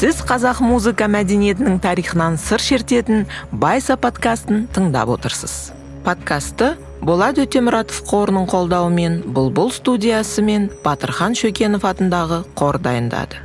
сіз қазақ музыка мәдениетінің тарихынан сыр шертетін байса подкастын тыңдап отырсыз. Подкастты болат өтемұратов қорының қолдауымен бұлбұл студиясы мен батырхан шөкенов атындағы қор дайындады.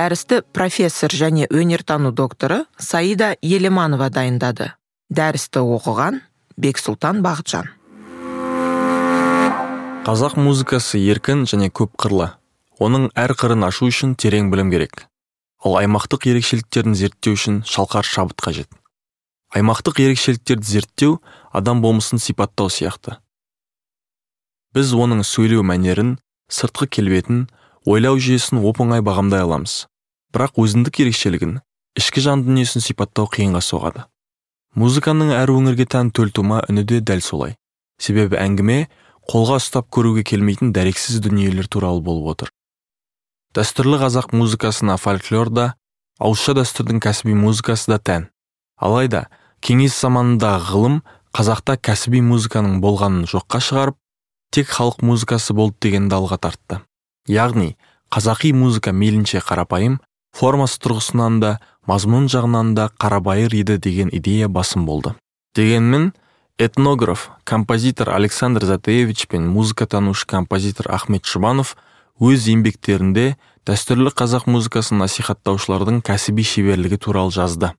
Дәрісті профессор және өнертану докторы саида елеманова дайындады. Дәрісті оқыған бексұлтан бақытжан. Қазақ музыкасы еркін және көп қырлы. Оның әр қырын ашу үшін терең білім керек. Ал аймақтық ерекшеліктерін зерттеу үшін шалқар шабыт қажет. Аймақтық ерекшеліктерді зерттеу адам болмысын сипаттау сияқты. Біз оның сөйлеу мәнерін сыртқы келбетін ойлау жүйесін оп оңай бағамдай аламыз. Бірақ өзіндік ерекшелігін ішкі жан дүниесін сипаттау қиынға соғады. Музыканың әр өңірге тән төлтума үні де дәл солай. Себебі әңгіме қолға ұстап көруге келмейтін дәрексіз дүниелер туралы болып отыр. Дәстүрлі қазақ музыкасына фольклор да ауызша дәстүрдің кәсіби музыкасы да тән. Алайда кеңес заманындағы ғылым қазақта кәсіби музыканың болғанын жоққа шығарып тек халық музыкасы болды дегенді алға тартты. Яғни қазақи музыка мейлінше қарапайым формасы тұрғысынан да мазмұн жағынан да қарабайыр еді деген идея басым болды. Дегенмен этнограф композитор александр затеевич пен музыкатанушы композитор ахмет жұбанов өз еңбектерінде дәстүрлі қазақ музыкасын насихаттаушылардың кәсіби шеберлігі туралы жазды.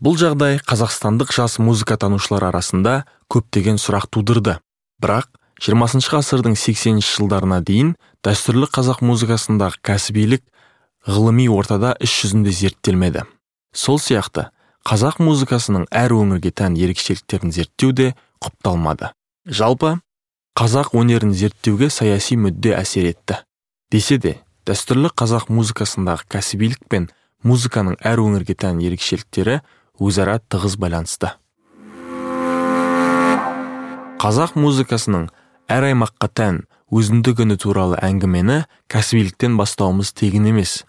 Бұл жағдай қазақстандық жас музыкатанушылар арасында көптеген сұрақ тудырды. Бірақ 20 ғасырдың 80 жылдарына дейін дәстүрлі қазақ музыкасындағы кәсібилік ғылыми ортада іс жүзінде зерттелмеді. Сол сияқты қазақ музыкасының әр өңірге тән ерекшеліктерін зерттеу де құпталмады. Жалпы қазақ өнерін зерттеуге саяси мүдде әсер етті. Десе де дәстүрлі қазақ музыкасындағы кәсібилік пен музыканың әр өңірге тән ерекшеліктері өзара тығыз байланысты. Қазақ музыкасының әр аймаққа тән өзіндік үні туралы әңгімені кәсібиліктен бастауымыз тегін емес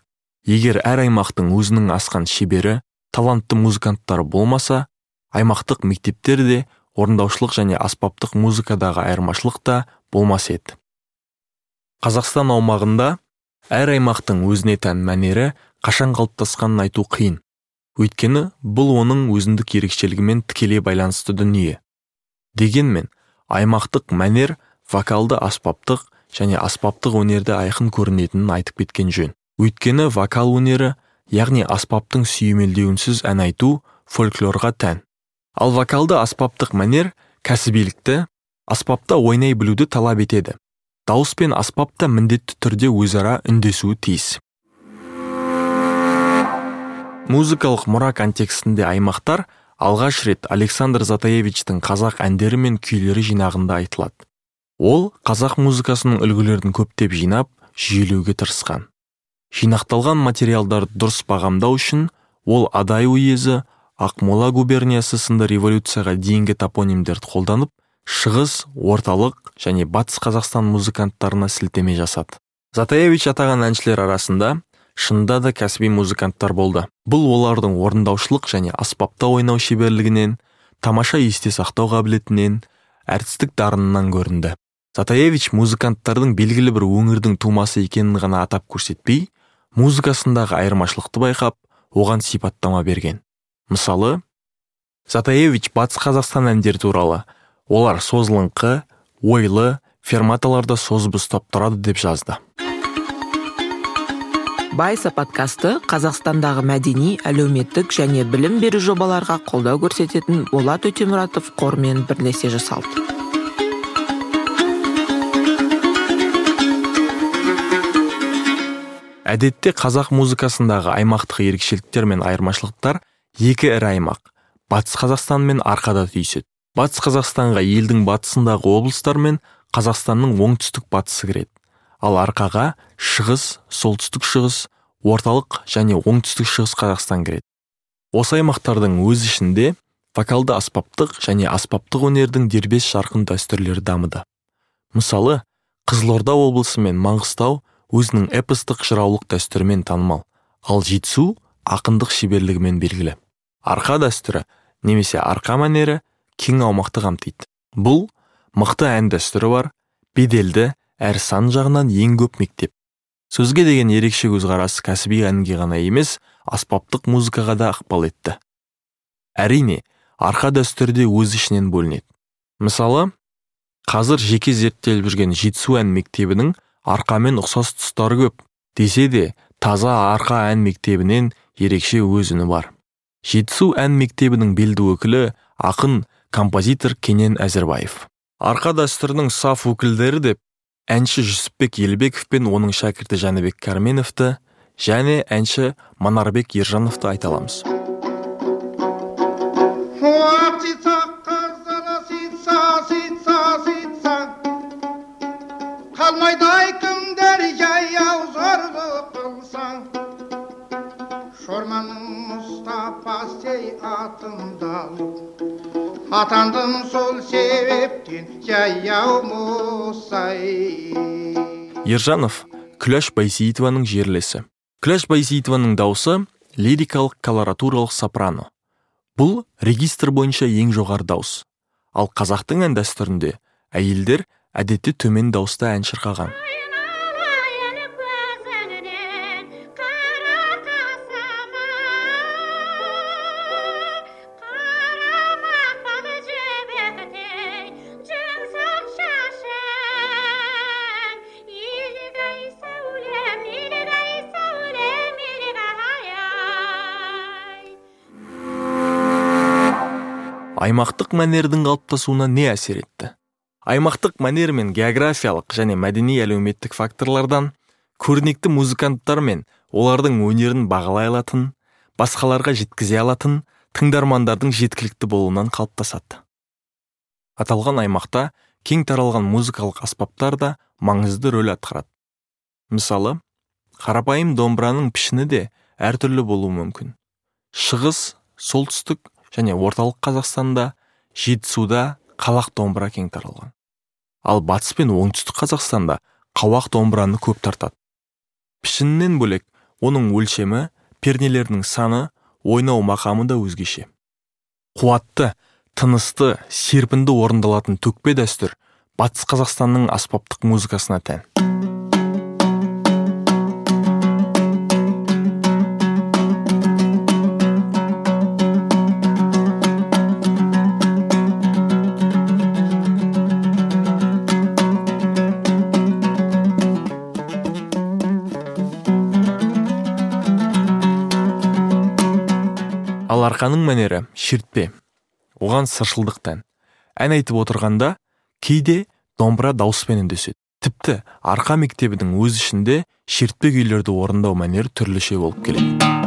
егер әр аймақтың өзінің асқан шебері талантты музыканттары болмаса аймақтық мектептер де орындаушылық және аспаптық музыкадағы айырмашылық та болмас еді. Қазақстан аумағында әр аймақтың өзіне тән мәнері қашан қалыптасқанын айту қиын. Өйткені бұл оның өзіндік ерекшелігімен тікелей байланысты дүние. Дегенмен аймақтық мәнер вокалды аспаптық және аспаптық өнерді айқын көрінетінін айтып кеткен жөн. Өйткені вокал өнері яғни аспаптың сүйемелдеуінсіз ән айту фольклорға тән. Ал вокалды аспаптық мәнер кәсібилікті аспапта ойнай білуді талап етеді. Дауыс пен аспап та міндетті түрде өзара үндесуі тиіс. Музыкалық мұра контекстінде аймақтар алғаш рет александр затаевичтің қазақ әндері мен күйлері жинағында айтылады. Ол қазақ музыкасының үлгілерін көптеп жинап жүйелеуге тырысқан. Жинақталған материалдарды дұрыс бағамдау үшін ол адай уезі ақмола губерниясы сынды революцияға дейінгі топонимдерді қолданып шығыс орталық және батыс қазақстан музыканттарына сілтеме жасады. Затаевич атаған әншілер арасында шынында да кәсіби музыканттар болды. Бұл олардың орындаушылық және аспапта ойнау шеберлігінен тамаша есте сақтау қабілетінен әртістік дарынынан көрінді. Затаевич музыканттардың белгілі бір өңірдің тумасы екенін ғана атап көрсетпей музыкасындағы айырмашылықты байқап оған сипаттама берген. Мысалы затаевич батыс қазақстан әндері туралы. Олар созылыңқы ойлы ферматаларда созып ұстап тұрады деп жазды. Байса подкасты қазақстандағы мәдени әлеуметтік және білім беру жобаларға қолдау көрсететін болат өтемұратов қормен бірлесе жасалды. Әдетте қазақ музыкасындағы аймақтық ерекшеліктер мен айырмашылықтар екі ірі аймақ батыс қазақстан мен арқада түйіседі. Батыс қазақстанға елдің батысындағы облыстар мен қазақстанның оңтүстік батысы кіреді. Ал арқаға шығыс солтүстік шығыс орталық және оңтүстік шығыс қазақстан кіреді. Осы аймақтардың өз ішінде вокалды аспаптық және аспаптық өнердің дербес жарқын дәстүрлері дамыды. Мысалы қызылорда облысы мен маңғыстау өзінің эпостық жыраулық дәстүрімен танымал. Ал жетісу ақындық шеберлігімен белгілі. Арқа дәстүрі немесе арқа мәнері кең аумақты қамтиды. Бұл мықты ән дәстүрі бар беделді әрі сан жағынан ең көп мектеп. Сөзге деген ерекше көзқарас кәсіби әнге ғана емес аспаптық музыкаға да ықпал етті. Әрине арқа дәстүрі де өз ішінен бөлінеді. Мысалы қазір жеке зерттеліп жүрген жетісу ән мектебінің арқамен ұқсас тұстары көп. Десе де таза арқа ән мектебінен ерекше өз үні бар. Жетісу ән мектебінің белді өкілі ақын композитор кенен әзірбаев. Арқа дәстүрінің саф өкілдері деп әнші жүсіпбек елбеков пен оның шәкірті жәнібек кәрменовті және әнші манарбек ержановты айта аламыз. Қалмайды атандым сол себептен жаяу мұсай ержанов күләш байсейітованың жерлесі. Күләш байсейітованың дауысы лирикалық колоратуралық сопрано. Бұл регистр бойынша ең жоғары дауыс. Ал қазақтың ән дәстүрінде әйелдер әдетте төмен дауыста ән шырқаған. Аймақтық мәнердің қалыптасуына не әсер етті? Аймақтық мәнер мен географиялық және мәдени әлеуметтік факторлардан көрнекті музыканттар мен олардың өнерін бағалай алатын басқаларға жеткізе алатын тыңдармандардың жеткілікті болуынан қалыптасады. Аталған аймақта кең таралған музыкалық аспаптар да маңызды рөл атқарады. Мысалы қарапайым домбыраның пішіні де әртүрлі болуы мүмкін. Шығыс солтүстік және орталық қазақстанда жетісуда қалақ домбыра кең таралған. Ал батыс пен оңтүстік қазақстанда қауақ домбыраны көп тартады. Пішінінен бөлек оның өлшемі пернелерінің саны ойнау мақамы да өзгеше. Қуатты тынысты серпінді орындалатын төкпе дәстүр батыс қазақстанның аспаптық музыкасына тән. Ал арқаның мәнері шертпе. Оған сыршылдық тән. Ән айтып отырғанда кейде домбыра дауыспен үндеседі тіпті арқа мектебінің өз ішінде шертпе күйлерді орындау мәнері түрліше болып келеді.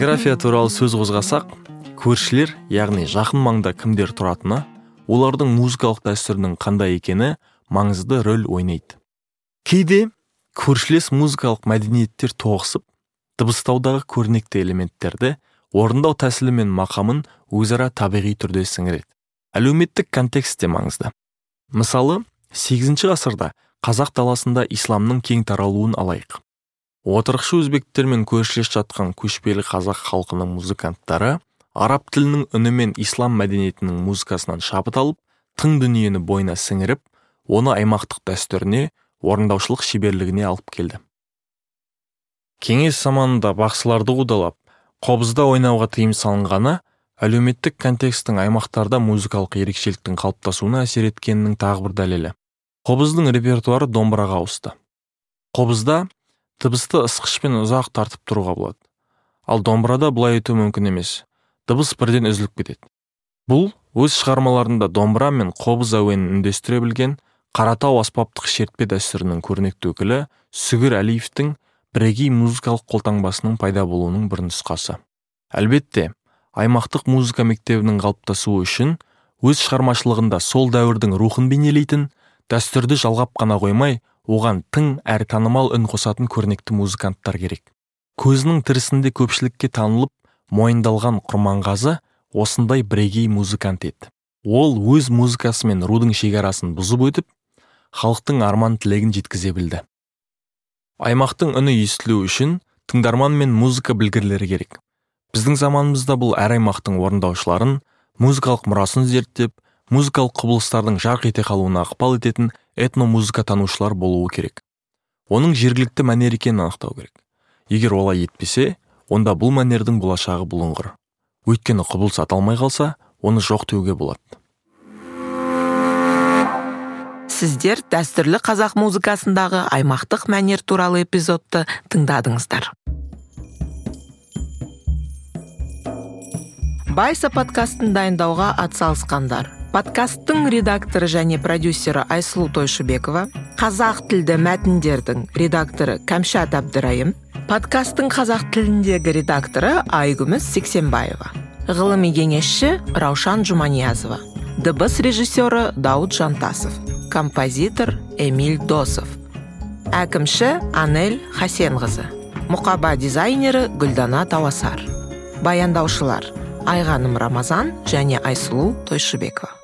География туралы сөз қозғасақ көршілер яғни жақын маңда кімдер тұратыны олардың музыкалық дәстүрінің қандай екені маңызды рөл ойнайды. Кейде көршілес музыкалық мәдениеттер тоғысып дыбыстаудағы көрнекті элементтерді орындау тәсілі мен мақамын өзара табиғи түрде сіңіреді. Әлеуметтік контекст те маңызды. Мысалы 8 ғасырда қазақ даласында исламның кең таралуын алайық. Отырықшы өзбектермен көршілес жатқан көшпелі қазақ халқының музыканттары араб тілінің үні мен ислам мәдениетінің музыкасынан шабыт алып тың дүниені бойына сіңіріп оны аймақтық дәстүріне орындаушылық шеберлігіне алып келді. Кеңес заманында бақсыларды қудалап қобызда ойнауға тыйым салынғаны әлеуметтік контексттің аймақтарда музыкалық ерекшеліктің қалыптасуына әсер еткенінің тағы бір дәлелі. Қобыздың репертуары домбыраға ауысты. Қобызда дыбысты ысқышпен ұзақ тартып тұруға болады. Ал домбырада бұлай ету мүмкін емес. Дыбыс бірден үзіліп кетеді. Бұл өз шығармаларында домбыра мен қобыз әуенін үндестіре білген қаратау аспаптық шертпе дәстүрінің көрнекті өкілі сүгір әлиевтің бірегей музыкалық қолтаңбасының пайда болуының бір нұсқасы. Әлбетте аймақтық музыка мектебінің қалыптасуы үшін өз шығармашылығында сол дәуірдің рухын бейнелейтін дәстүрді жалғап қана қоймай оған тың әрі танымал үн қосатын көрнекті музыканттар керек. Көзінің тірісінде көпшілікке танылып мойындалған құрманғазы осындай бірегей музыкант еді. Ол өз музыкасымен рудың шекарасын бұзып өтіп халықтың арман тілегін жеткізе білді. Аймақтың үні естілу үшін тыңдарман мен музыка білгірлері керек. Біздің заманымызда бұл әр аймақтың орындаушыларын музыкалық мұрасын зерттеп музыкалық құбылыстардың жарқ ете қалуына ықпал ететін этномузыка танушылар болуы керек. Оның жергілікті мәнер екенін анықтау керек. Егер олай етпесе онда бұл мәнердің болашағы бұлыңғыр. Өйткені құбылыс аталмай қалса оны жоқ деуге болады. Сіздер дәстүрлі қазақ музыкасындағы аймақтық мәнер туралы эпизодты тыңдадыңыздар. Байса подкастын дайындауға атсалысқандар. Подкасттың редакторы және продюсері айсұлу тойшыбекова қазақ тілді мәтіндердің редакторы кәмшат әбдірайым подкасттың қазақ тіліндегі редакторы айгүміс сексенбаева ғылыми кеңесші раушан жұманиязова дыбыс режиссері дауд жантасов композитор эмиль досов әкімші анель хасенқызы мұқаба дизайнері гүлдана тауасар баяндаушылар айғаным рамазан және айсұлу тойшыбекова.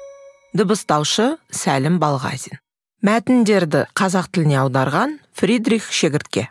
Дыбыстаушы сәлім балғазин. Мәтіндерді қазақ тіліне аударған фридрих шегіртке.